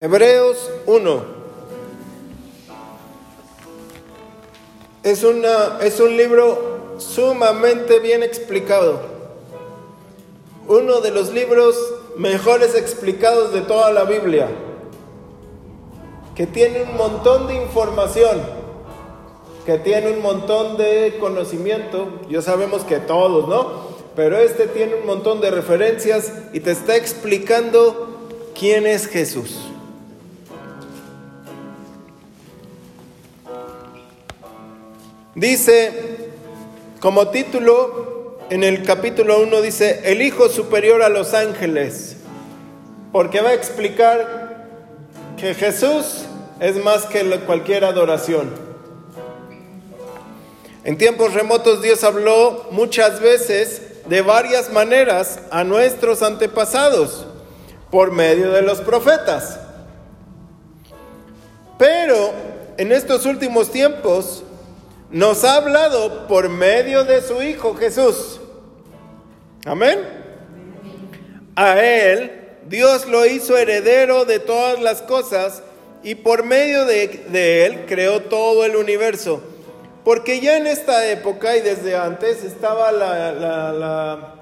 Hebreos 1. Es, una, es un libro sumamente bien explicado. Uno de los libros mejores explicados de toda la Biblia. Que tiene un montón de información. Que tiene un montón de conocimiento. Ya sabemos que todos, ¿no? Pero este tiene un montón de referencias y te está explicando quién es Jesús. Dice, como título, en el capítulo 1 dice, el Hijo superior a los ángeles, porque va a explicar que Jesús es más que cualquier adoración. En tiempos remotos Dios habló muchas veces de varias maneras a nuestros antepasados por medio de los profetas. Pero en estos últimos tiempos nos ha hablado por medio de su Hijo Jesús. Amén. A Él Dios lo hizo heredero de todas las cosas y por medio de, Él creó todo el universo. Porque ya en esta época y desde antes estaba la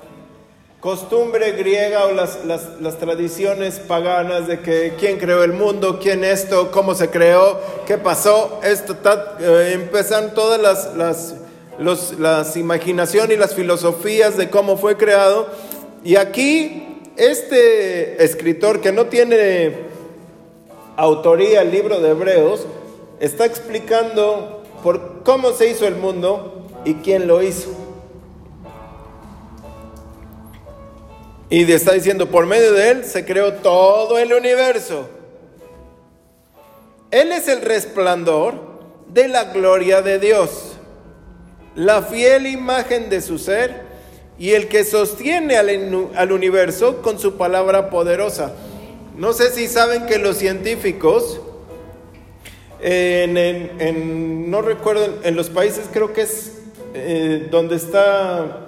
costumbre griega o las, las, tradiciones paganas de que quién creó el mundo, quién esto, cómo se creó, qué pasó, esto, eh, empiezan todas las, las, los, las imaginaciones y las filosofías de cómo fue creado. Y aquí este escritor que no tiene autoría el libro de Hebreos, está explicando por cómo se hizo el mundo y quién lo hizo. Y está diciendo, por medio de Él se creó todo el universo. Él es el resplandor de la gloria de Dios, la fiel imagen de su ser y el que sostiene al, universo con su palabra poderosa. No sé si saben que los científicos, en, no recuerdo, en los países creo que es eh, donde está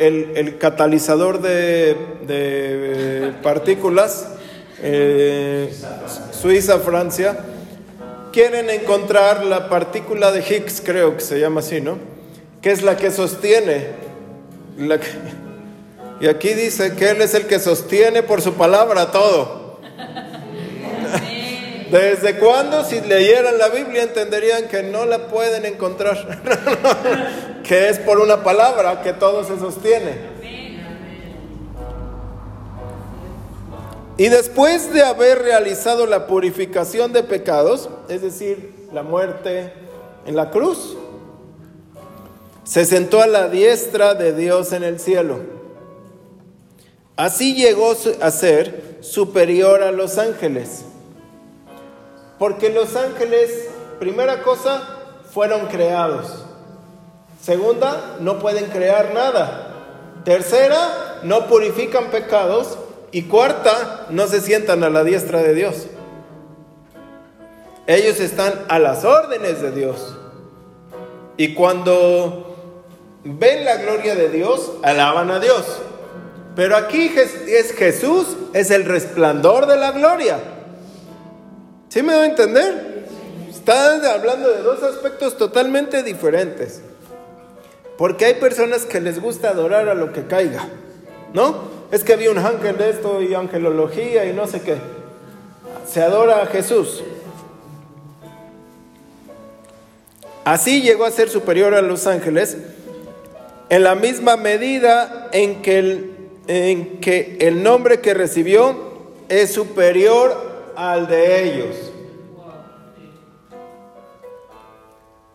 el, catalizador de, de partículas, eh, Suiza, Francia, quieren encontrar la partícula de Higgs, creo que se llama así, ¿no? Que es la que sostiene. La y aquí dice que Él es el que sostiene por su palabra todo. ¿Desde cuándo si leyeran la Biblia entenderían que no la pueden encontrar? que es por una palabra que todo se sostiene. Y después de haber realizado la purificación de pecados, es decir, la muerte en la cruz, se sentó a la diestra de Dios en el cielo. Así llegó a ser superior a los ángeles porque los ángeles, primera cosa, fueron creados. Segunda, no pueden crear nada. Tercera, no purifican pecados. Y cuarta, no se sientan a la diestra de Dios. Ellos están a las órdenes de Dios. Y cuando ven la gloria de Dios, alaban a Dios. Pero aquí es Jesús, es el resplandor de la gloria. ¿Sí me doy a entender? Están hablando de dos aspectos totalmente diferentes. Porque hay personas que les gusta adorar a lo que caiga, ¿no? Es que había un ángel de esto y angelología y no sé qué. Se adora a Jesús. Así llegó a ser superior a los ángeles en la misma medida en que el, en que el nombre que recibió es superior al de ellos.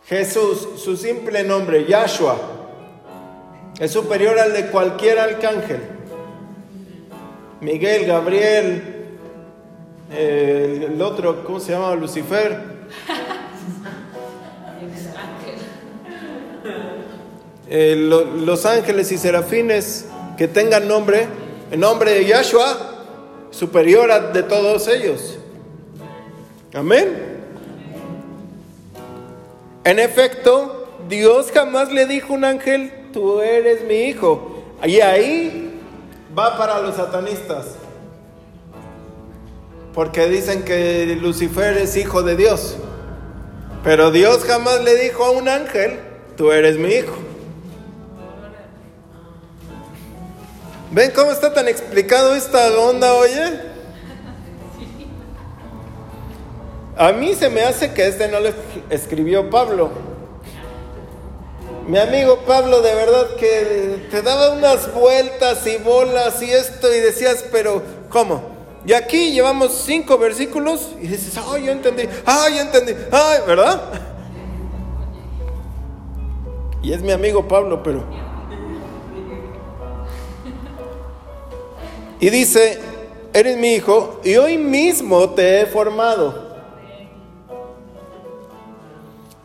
Jesús, su simple nombre, Yahshua, es superior al de cualquier arcángel. Miguel, Gabriel, el otro, ¿cómo se llama? Lucifer. los ángeles y serafines que tengan nombre, el nombre de Yahshua, superior a de todos ellos. Amén. En efecto, Dios jamás le dijo a un ángel, tú eres mi hijo. Y ahí va para los satanistas. porque dicen que Lucifer es hijo de Dios. Pero Dios jamás le dijo a un ángel, tú eres mi hijo. ¿Ven cómo está tan explicado esta onda, oye? A mí se me hace que este no lo escribió Pablo. Mi amigo Pablo, de verdad que te daba unas vueltas y bolas y esto y decías, pero ¿cómo? Y aquí llevamos cinco versículos y dices, ay, ya entendí, ay, ya entendí, ay, ¿verdad? Y es mi amigo Pablo, pero... Y dice, eres mi hijo y hoy mismo te he formado.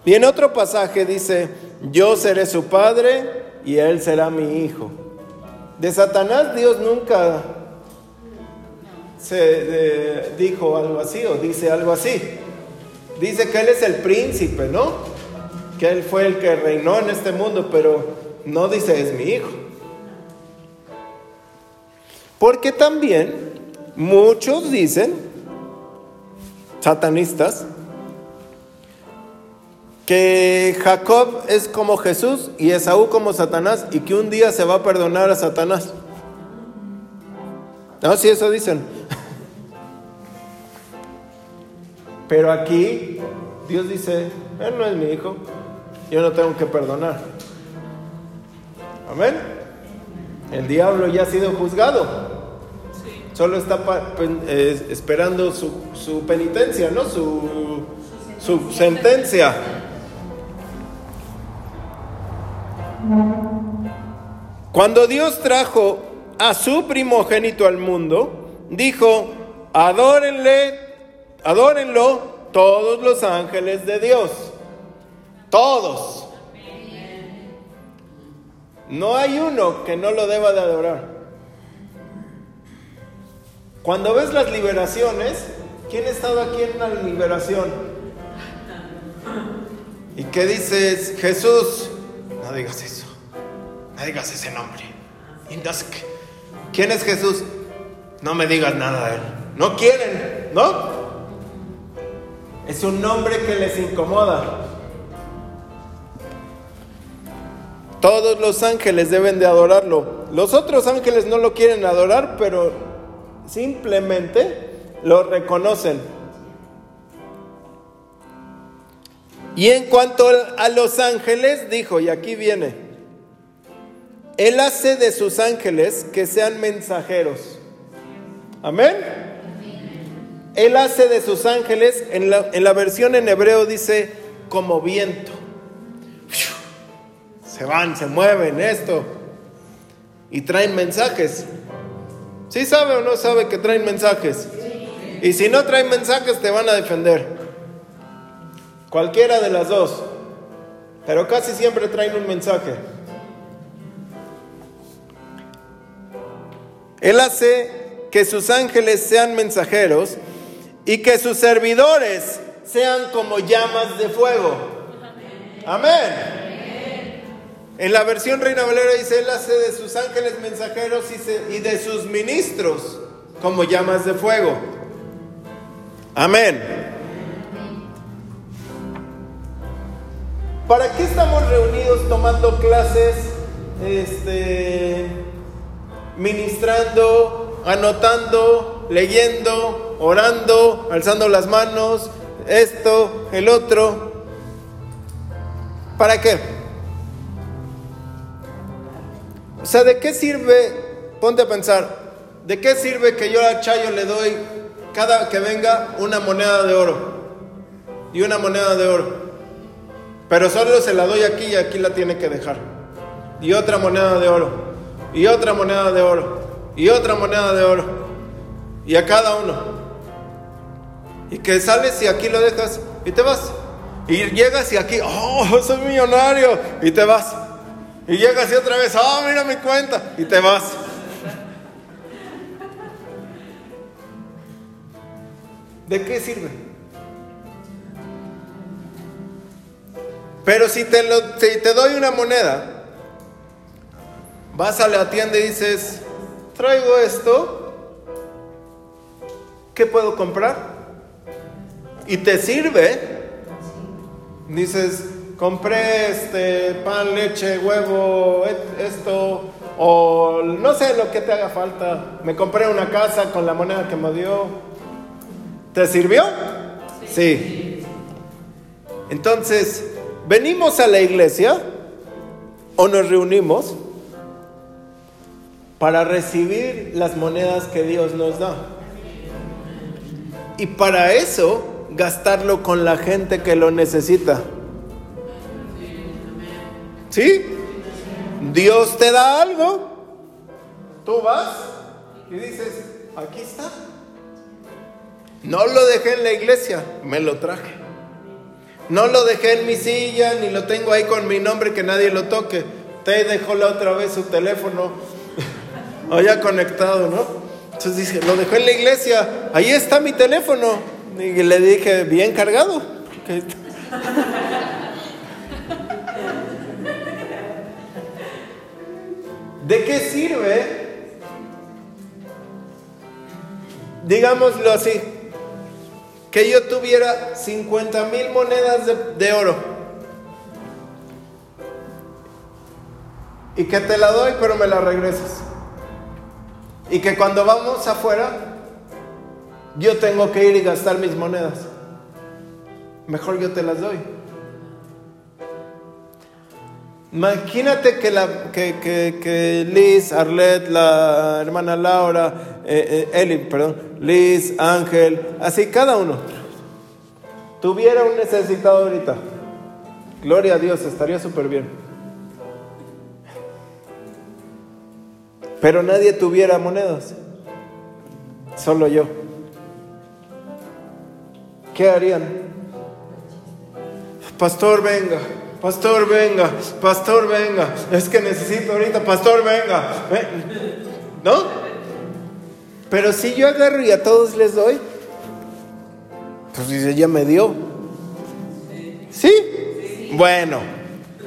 Y en otro pasaje dice, yo seré su padre y él será mi hijo. De Satanás Dios nunca se dijo algo así o dice algo así. Dice que él es el príncipe, ¿no? Que él fue el que reinó en este mundo, pero no dice es mi hijo. Porque también muchos dicen, satanistas, que Jacob es como Jesús y Esaú como Satanás y que un día se va a perdonar a Satanás. No, si eso dicen. Pero aquí Dios dice, él no es mi hijo, yo no tengo que perdonar. Amén. El diablo ya ha sido juzgado. Solo está esperando su, penitencia, ¿no? Su, su sentencia. Cuando Dios trajo a su primogénito al mundo, dijo, adórenle, adórenlo todos los ángeles de Dios. Todos. No hay uno que no lo deba de adorar. Cuando ves las liberaciones, ¿quién ha estado aquí en una liberación? ¿Y qué dices? Jesús, no digas eso. No digas ese nombre. ¿Quién es Jesús? No me digas nada de él. No quieren, ¿no? Es un nombre que les incomoda. Todos los ángeles deben de adorarlo. Los otros ángeles no lo quieren adorar, pero simplemente lo reconocen. Y en cuanto a los ángeles, dijo, y aquí viene, Él hace de sus ángeles que sean mensajeros. Amén. Él hace de sus ángeles, en la, en la versión en hebreo dice, como viento. Se van, se mueven, esto. Y traen mensajes. ¿Sí sabe o no sabe que traen mensajes? Y si no traen mensajes, te van a defender. Cualquiera de las dos. Pero casi siempre traen un mensaje. Él hace que sus ángeles sean mensajeros y que sus servidores sean como llamas de fuego. Amén. En la versión Reina Valera dice, Él hace de sus ángeles mensajeros y, de sus ministros como llamas de fuego. Amén. ¿Para qué estamos reunidos tomando clases, este, ministrando, anotando, leyendo, orando, alzando las manos, esto, el otro? ¿Para qué? O sea, ¿de qué sirve? Ponte a pensar, ¿de qué sirve que yo a Chayo le doy cada que venga una moneda de oro? Y una moneda de oro. Pero solo se la doy aquí y aquí la tiene que dejar. Y otra moneda de oro. Y otra moneda de oro. Y otra moneda de oro. Y a cada uno. Y que sales y aquí lo dejas y te vas. Y llegas y aquí, oh, soy millonario. Y te vas. Y llegas y otra vez, oh, mira mi cuenta. Y te vas. ¿De qué sirve? Pero si te, lo, te doy una moneda, vas a la tienda y dices, traigo esto, ¿qué puedo comprar? Y te sirve. Dices, compré este pan, leche, huevo, esto, o no sé lo que te haga falta. Me compré una casa con la moneda que me dio. ¿Te sirvió? Sí. Entonces, venimos a la iglesia o nos reunimos para recibir las monedas que Dios nos da. Y para eso gastarlo con la gente que lo necesita. ¿Sí? Dios te da algo, tú vas y dices, aquí está. No lo dejé en la iglesia, me lo traje. No lo dejé en mi silla, ni lo tengo ahí con mi nombre que nadie lo toque. Te dejó la otra vez su teléfono allá conectado, ¿no? Entonces dice, lo dejó en la iglesia, ahí está mi teléfono. Y le dije, bien cargado. ¿De qué sirve? Digámoslo así, que yo tuviera 50 mil monedas de, oro y que te la doy pero me la regresas. Y que cuando vamos afuera, yo tengo que ir y gastar mis monedas. Mejor yo te las doy. Imagínate que, la, que, Liz, Arlette, la hermana Laura, eh, eh, Eli, perdón, Liz, Ángel, así cada uno, tuviera un necesitado ahorita. Gloria a Dios, estaría súper bien. Pero nadie tuviera monedas, solo yo. ¿Qué harían? Pastor, venga, pastor, venga, pastor, venga, es que necesito ahorita, pastor, venga, ¿no? Pero si yo agarro y a todos les doy, pues dice, ya me dio. ¿Sí? Bueno,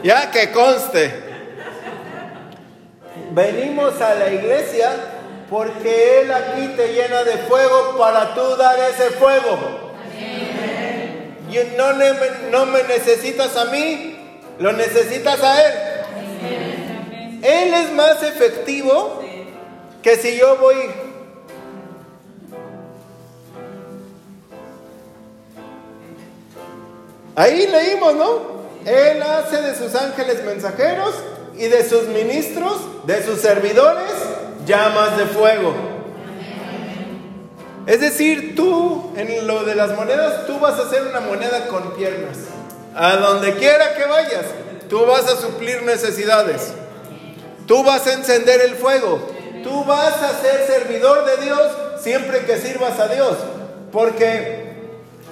ya que conste. Venimos a la iglesia porque Él aquí te llena de fuego para tú dar ese fuego. Y no, me necesitas a mí, lo necesitas a Él. Él es más efectivo que si yo voy Ahí leímos, ¿no? Él hace de sus ángeles mensajeros y de sus ministros, de sus servidores, llamas de fuego. Es decir, tú, en lo de las monedas, tú vas a hacer una moneda con piernas. A donde quiera que vayas, tú vas a suplir necesidades. Tú vas a encender el fuego. Tú vas a ser servidor de Dios siempre que sirvas a Dios. Porque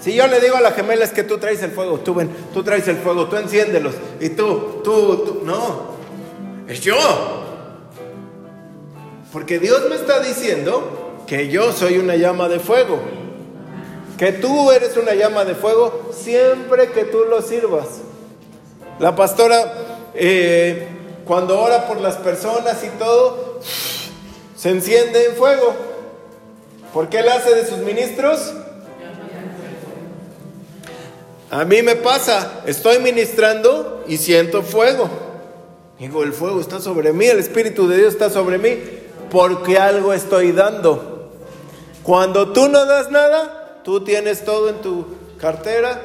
si yo le digo a la gemela es que tú traes el fuego, tú ven, tú traes el fuego, tú enciéndelos. Y tú, tú, tú, no es yo. Porque Dios me está diciendo que yo soy una llama de fuego. Que tú eres una llama de fuego siempre que tú lo sirvas. La pastora, eh, cuando ora por las personas y todo, se enciende en fuego. ¿Por qué él hace de sus ministros? A mí me pasa, estoy ministrando y siento fuego. Digo, el fuego está sobre mí, el Espíritu de Dios está sobre mí, porque algo estoy dando. Cuando tú no das nada, tú tienes todo en tu cartera.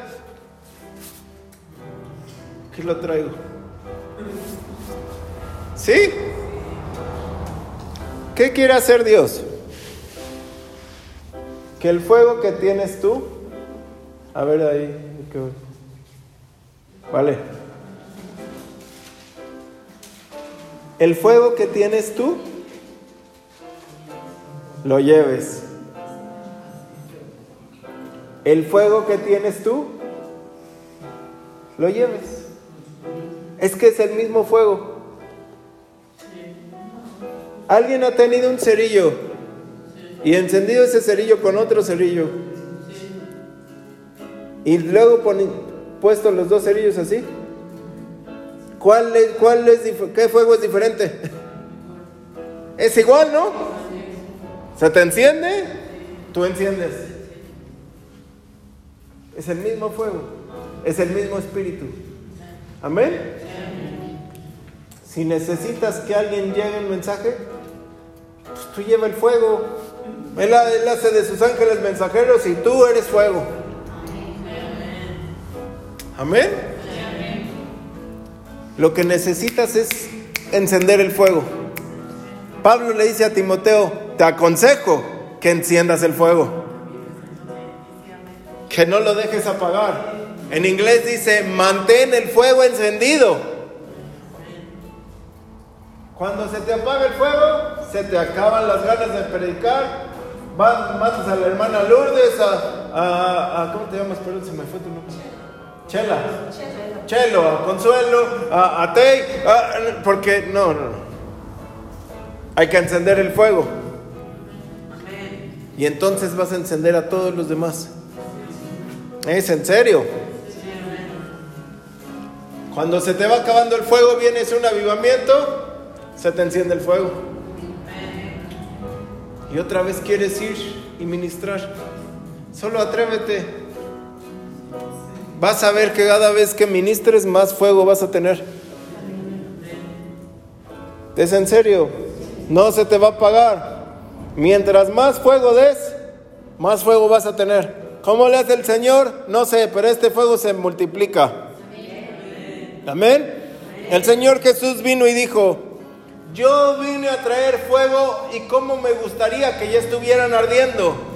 Aquí lo traigo. ¿Sí? ¿Qué quiere hacer Dios? Que el fuego que tienes tú, a ver ahí, vale. El fuego que tienes tú, lo lleves. El fuego que tienes tú, lo lleves. Es que es el mismo fuego. Alguien ha tenido un cerillo y encendido ese cerillo con otro cerillo. Y luego puesto los dos cerillos así. ¿Cuál es, cuál es, ¿Qué fuego es diferente? Es igual, ¿no? ¿Se te enciende? tú enciendes. Es el mismo fuego, es el mismo espíritu. Amén. Si necesitas que alguien llegue el mensaje, pues tú lleva el fuego. Él, él hace de sus ángeles mensajeros y tú eres fuego. Amén. Lo que necesitas es encender el fuego. Pablo le dice a Timoteo, te aconsejo que enciendas el fuego, que no lo dejes apagar. En inglés dice, mantén el fuego encendido. Cuando se te apaga el fuego, se te acaban las ganas de predicar. Matas a la hermana Lourdes, a, a, ¿cómo te llamas? Perdón, se me fue tu nombre. Chela. Chelo, a Consuelo, a, a Tei, porque no, no, no. Hay que encender el fuego. Y entonces vas a encender a todos los demás. Es en serio. Cuando se te va acabando el fuego, viene un avivamiento, se te enciende el fuego. Y otra vez quieres ir y ministrar. Solo atrévete. Vas a ver que cada vez que ministres más fuego vas a tener. Es en serio, no se te va a apagar. Mientras más fuego des, más fuego vas a tener. ¿Cómo le hace el Señor? No sé, pero este fuego se multiplica. Amén. El Señor Jesús vino y dijo, yo vine a traer fuego y cómo me gustaría que ya estuvieran ardiendo.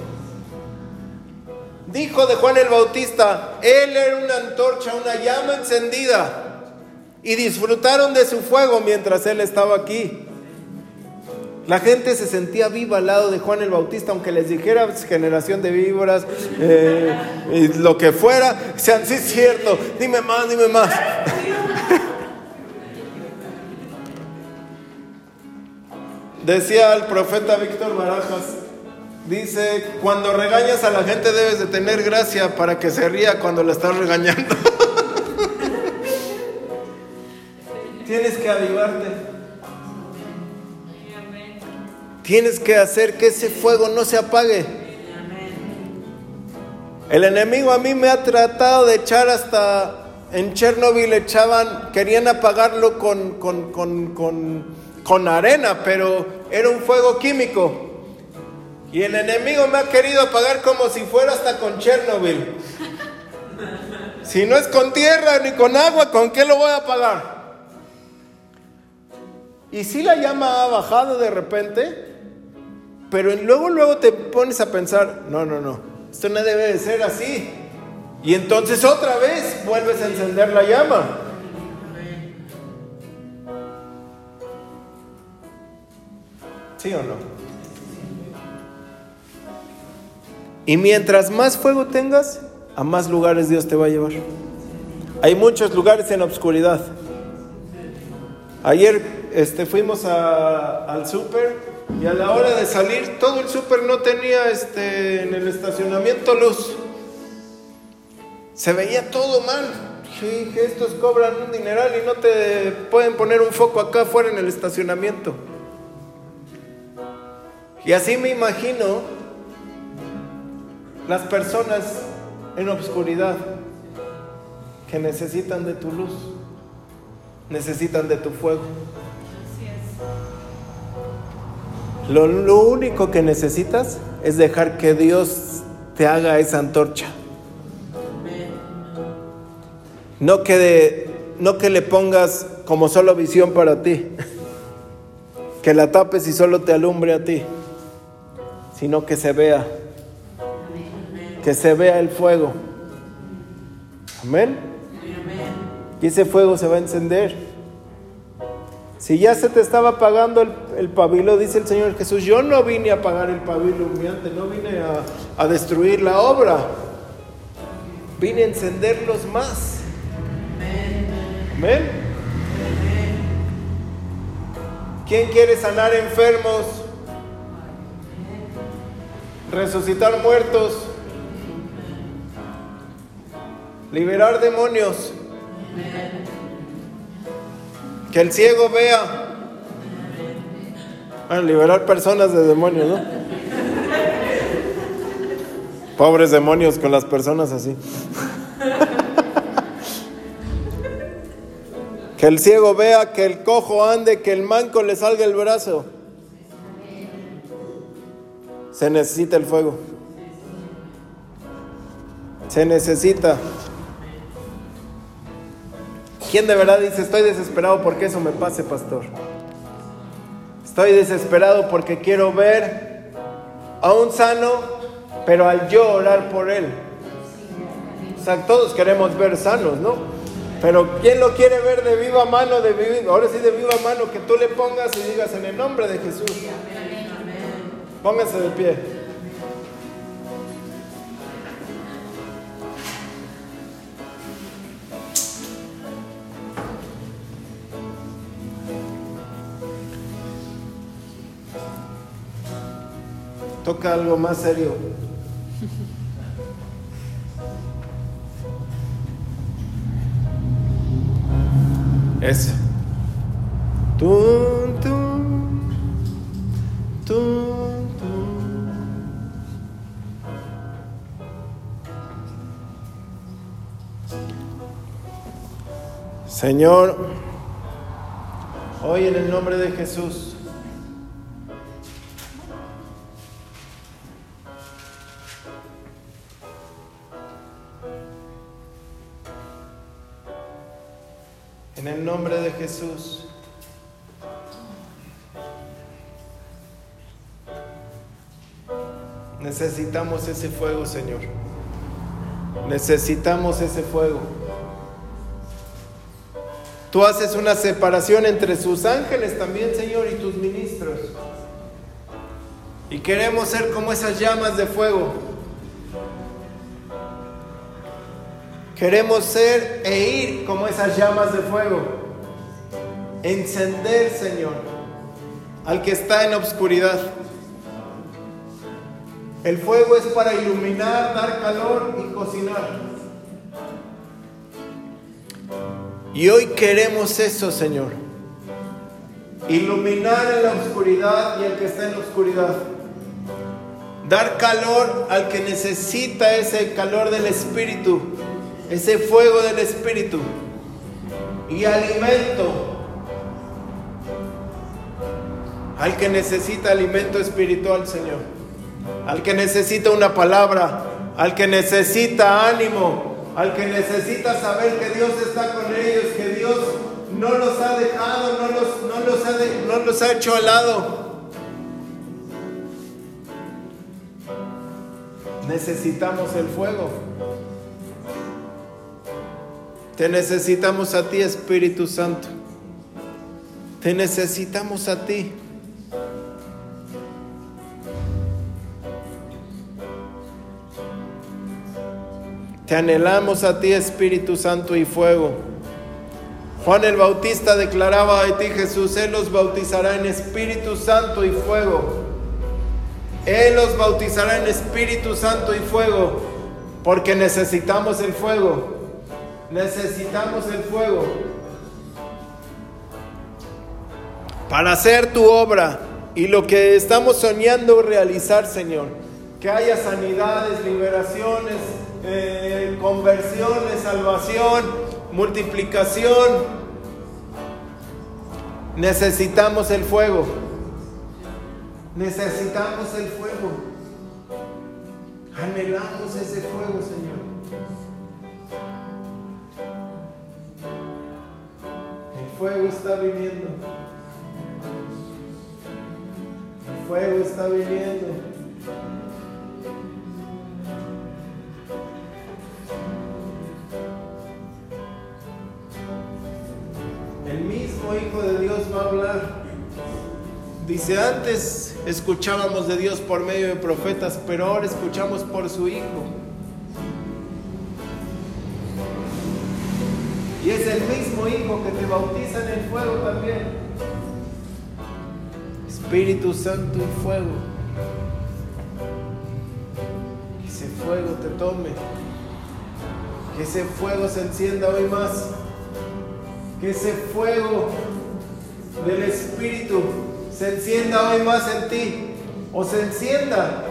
Dijo de Juan el Bautista, él era una antorcha, una llama encendida, y disfrutaron de su fuego mientras él estaba aquí. La gente se sentía viva al lado de Juan el Bautista, aunque les dijera generación de víboras, eh, y lo que fuera, sean, sí es cierto, dime más, dime más. Decía el profeta Víctor Barajas, Dice, cuando regañas a la gente debes de tener gracia para que se ría cuando la estás regañando. Tienes que avivarte. Tienes que hacer que ese fuego no se apague. El enemigo a mí me ha tratado de echar hasta en Chernobyl echaban, querían apagarlo con, con, con, con arena, pero era un fuego químico. Y el enemigo me ha querido apagar como si fuera hasta con Chernobyl. Si no es con tierra ni con agua, ¿con qué lo voy a apagar? Y si la llama ha bajado de repente, pero luego luego te pones a pensar, no, no, no, esto no debe de ser así. Y entonces otra vez vuelves a encender la llama. ¿Sí o no? Y mientras más fuego tengas, a más lugares Dios te va a llevar. Hay muchos lugares en la oscuridad. Ayer este, fuimos al súper y a la hora de salir todo el súper no tenía este, en el estacionamiento luz. Se veía todo mal. Sí, estos cobran un dineral y no te pueden poner un foco acá afuera en el estacionamiento. Y así me imagino las personas en obscuridad que necesitan de tu luz, necesitan de tu fuego. Lo, lo, único que necesitas es dejar que Dios te haga esa antorcha. No que, no que le pongas como solo visión para ti, que la tapes y solo te alumbre a ti, sino que se vea que se vea el fuego. Amén. Y ese fuego se va a encender. Si ya se te estaba apagando el, pabilo, dice el Señor Jesús, yo no vine a apagar el pabilo humeante, no vine a, a destruir la obra, vine a encenderlos más. Amén. ¿Quién quiere sanar enfermos? Resucitar muertos liberar demonios, que el ciego vea, liberar personas de demonios, ¿no? Pobres demonios con las personas así. que el ciego vea, que el cojo ande, que el manco le salga el brazo. Se necesita el fuego. Se necesita. ¿Quién de verdad dice, estoy desesperado porque eso me pase, pastor? Estoy desesperado porque quiero ver a un sano pero al yo orar por él. O sea, todos queremos ver sanos, ¿no? Pero ¿quién lo quiere ver de viva mano, de viva, ahora sí de viva mano, que tú le pongas y digas en el nombre de Jesús? Póngase de pie. Toca algo más serio. Señor, hoy en el nombre de Jesús, Jesús. Necesitamos ese fuego, Señor. Necesitamos ese fuego. Tú haces una separación entre sus ángeles también, Señor, y tus ministros. Y queremos ser como esas llamas de fuego Queremos ser e ir como esas llamas de fuego. Encender, Señor, al que está en obscuridad. El fuego es para iluminar, dar calor y cocinar. Y hoy queremos eso, Señor. Iluminar en la oscuridad y al que está en la oscuridad. Dar calor al que necesita ese calor del Espíritu ese fuego del Espíritu y alimento al que necesita alimento espiritual, Señor, al que necesita una palabra, al que necesita ánimo, al que necesita saber que Dios está con ellos, que Dios no los ha dejado, no los, no los, ha, no los ha hecho al lado. Necesitamos el fuego. Te necesitamos a ti, Espíritu Santo. Te necesitamos a ti. Te anhelamos a ti, Espíritu Santo y fuego. Juan el Bautista declaraba de ti, Jesús, Él los bautizará en Espíritu Santo y fuego. Él los bautizará en Espíritu Santo y fuego, porque necesitamos el fuego. Necesitamos el fuego para hacer tu obra y lo que estamos soñando realizar, Señor. Que haya sanidades, liberaciones, eh, conversiones, salvación, multiplicación. Necesitamos el fuego. Necesitamos el fuego. Anhelamos ese fuego, Señor. fuego está viniendo. El fuego está viniendo. Hijo de Dios va a hablar. Dice, antes escuchábamos de Dios por medio de profetas, pero ahora escuchamos por su Hijo. Y es el mismo Hijo que te bautiza en el fuego también. Espíritu Santo y fuego. Que ese fuego te tome. Que ese fuego se encienda hoy más. Que ese fuego del Espíritu se encienda hoy más en ti. O se encienda